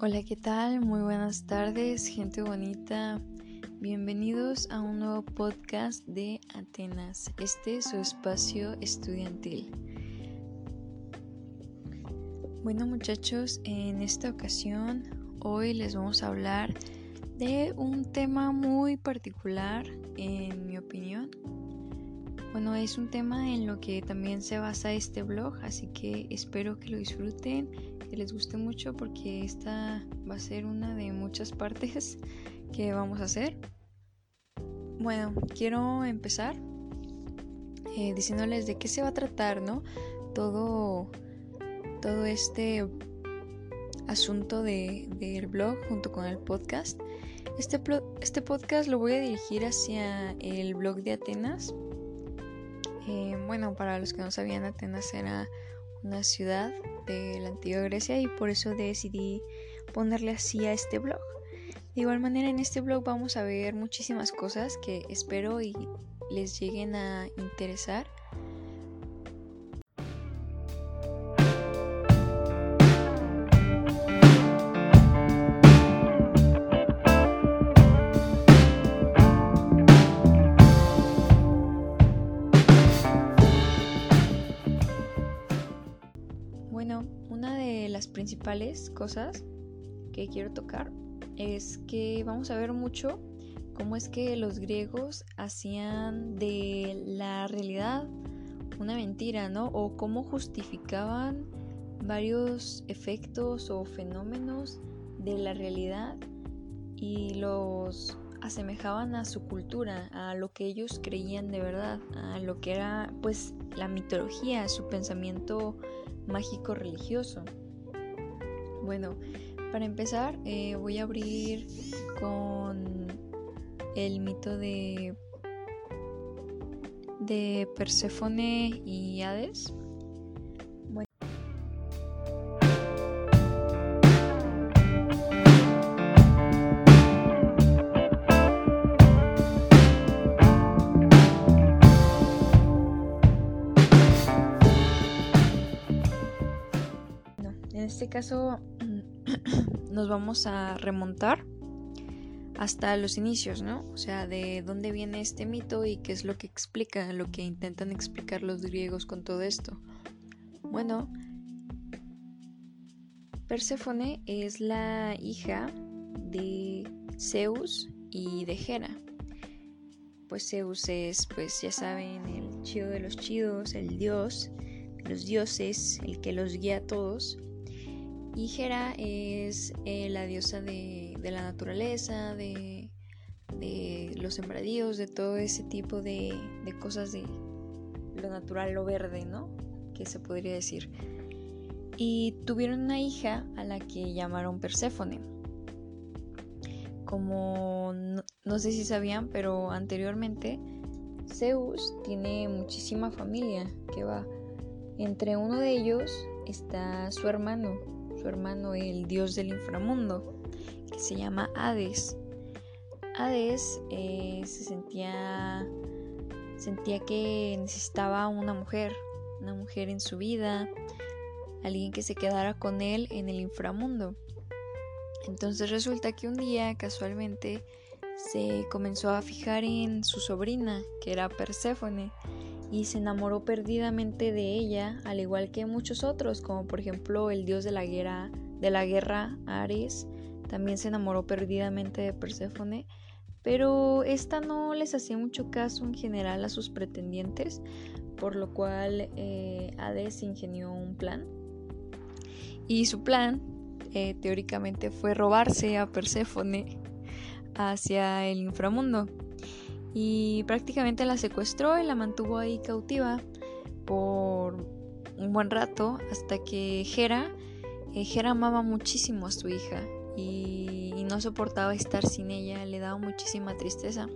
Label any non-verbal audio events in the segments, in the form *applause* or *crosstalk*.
Hola, ¿qué tal? Muy buenas tardes, gente bonita. Bienvenidos a un nuevo podcast de Atenas. Este es su espacio estudiantil. Bueno muchachos, en esta ocasión hoy les vamos a hablar de un tema muy particular, en mi opinión. Bueno, es un tema en lo que también se basa este blog, así que espero que lo disfruten que les guste mucho porque esta va a ser una de muchas partes *laughs* que vamos a hacer. Bueno, quiero empezar eh, diciéndoles de qué se va a tratar, ¿no? Todo, todo este asunto de, del blog junto con el podcast. Este, este podcast lo voy a dirigir hacia el blog de Atenas. Eh, bueno, para los que no sabían, Atenas era una ciudad de la antigua Grecia y por eso decidí ponerle así a este blog. De igual manera en este blog vamos a ver muchísimas cosas que espero y les lleguen a interesar. Principales cosas que quiero tocar es que vamos a ver mucho cómo es que los griegos hacían de la realidad una mentira, ¿no? O cómo justificaban varios efectos o fenómenos de la realidad y los asemejaban a su cultura, a lo que ellos creían de verdad, a lo que era pues la mitología, su pensamiento mágico religioso. Bueno, para empezar eh, voy a abrir con el mito de de Perséfone y Hades. en este caso *clears throat* nos vamos a remontar hasta los inicios, ¿no? O sea, de dónde viene este mito y qué es lo que explica, lo que intentan explicar los griegos con todo esto. Bueno, Perséfone es la hija de Zeus y de Hera. Pues Zeus es, pues ya saben, el chido de los chidos, el dios de los dioses, el que los guía a todos. Y es eh, la diosa de, la naturaleza, de, los sembradíos, de todo ese tipo de, cosas de lo natural, lo verde, ¿no? Que se podría decir. Y tuvieron una hija a la que llamaron Perséfone. Como no sé si sabían, pero anteriormente Zeus tiene muchísima familia que va. Entre uno de ellos está su hermano, su hermano el dios del inframundo, que se llama Hades. Hades eh, se sentía, sentía que necesitaba una mujer, una mujer en su vida, alguien que se quedara con él en el inframundo. Entonces resulta que un día casualmente se comenzó a fijar en su sobrina, que era Perséfone, y se enamoró perdidamente de ella, al igual que muchos otros, como por ejemplo el dios de la guerra, de la guerra Ares, también se enamoró perdidamente de Perséfone, pero esta no les hacía mucho caso en general a sus pretendientes, por lo cual eh, Hades ingenió un plan. Y su plan, eh, teóricamente, fue robarse a Perséfone hacia el inframundo y prácticamente la secuestró y la mantuvo ahí cautiva por un buen rato hasta que Hera, eh, Hera amaba muchísimo a su hija y, y no soportaba estar sin ella, le daba muchísima tristeza.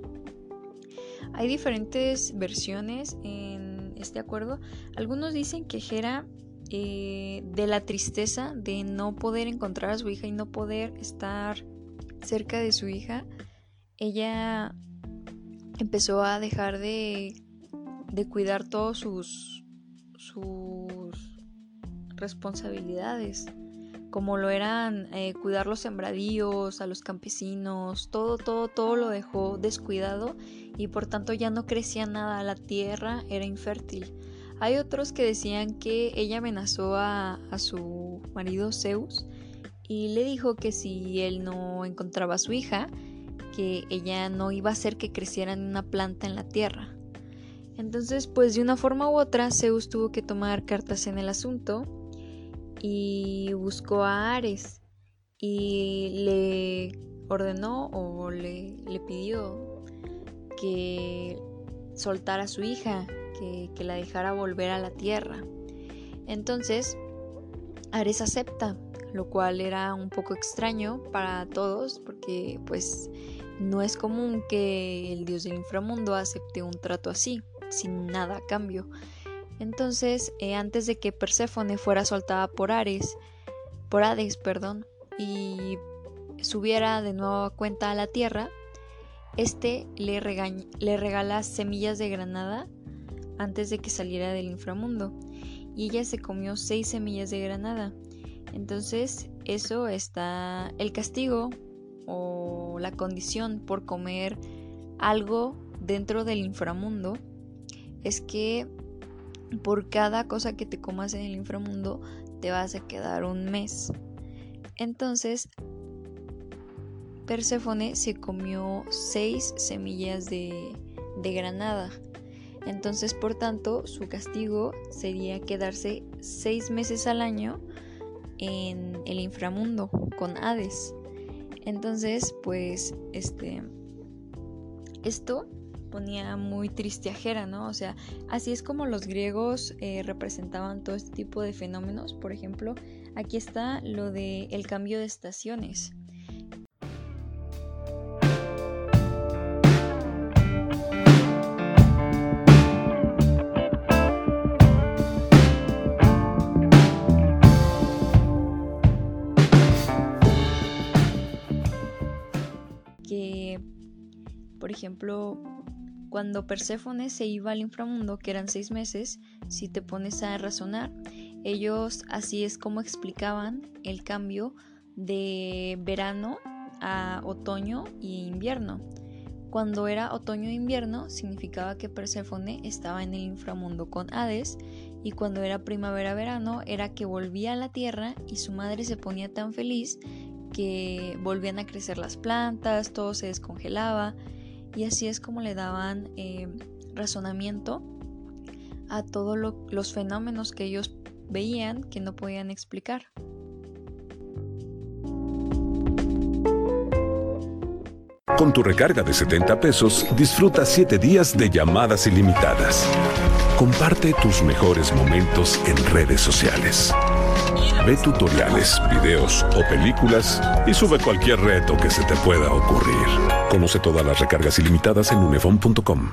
Hay diferentes versiones en este acuerdo. Algunos dicen que Hera eh, de la tristeza de no poder encontrar a su hija y no poder estar cerca de su hija, ella empezó a dejar de, de cuidar todas sus, sus responsabilidades como lo eran eh, cuidar los sembradíos, a los campesinos, todo, todo, todo lo dejó descuidado y por tanto ya no crecía nada, la tierra era infértil. Hay otros que decían que ella amenazó a, a su marido Zeus y le dijo que si él no encontraba a su hija, que ella no iba a hacer que creciera en una planta en la tierra. Entonces, pues de una forma u otra, Zeus tuvo que tomar cartas en el asunto y buscó a Ares y le ordenó o le, le pidió que soltara a su hija, que, que la dejara volver a la tierra. Entonces, Ares acepta, lo cual era un poco extraño para todos porque pues no es común que el dios del inframundo acepte un trato así sin nada a cambio. Entonces, eh, antes de que Perséfone fuera soltada por Ares, por Hades, perdón, y subiera de nuevo a cuenta a la tierra, este le, le regala semillas de granada antes de que saliera del inframundo. Y ella se comió seis semillas de granada. Entonces, eso está el castigo o la condición por comer algo dentro del inframundo es que por cada cosa que te comas en el inframundo te vas a quedar un mes. Entonces, Perséfone se comió seis semillas de, de granada. Entonces, por tanto, su castigo sería quedarse seis meses al año en el inframundo con Hades. Entonces, pues, este, esto ponía muy tristiajera, ¿no? O sea, así es como los griegos eh, representaban todo este tipo de fenómenos. Por ejemplo, aquí está lo de el cambio de estaciones. Por ejemplo, cuando Perséfone se iba al inframundo, que eran seis meses, si te pones a razonar, ellos así es como explicaban el cambio de verano a otoño y invierno. Cuando era otoño e invierno significaba que Perséfone estaba en el inframundo con Hades y cuando era primavera-verano era que volvía a la tierra y su madre se ponía tan feliz que volvían a crecer las plantas, todo se descongelaba y así es como le daban eh, razonamiento a todos los fenómenos que ellos veían que no podían explicar. Con tu recarga de 70 pesos, disfruta 7 días de llamadas ilimitadas. Comparte tus mejores momentos en redes sociales. Ve tutoriales, videos o películas y sube cualquier reto que se te pueda ocurrir. Conoce todas las recargas ilimitadas en unefon.com.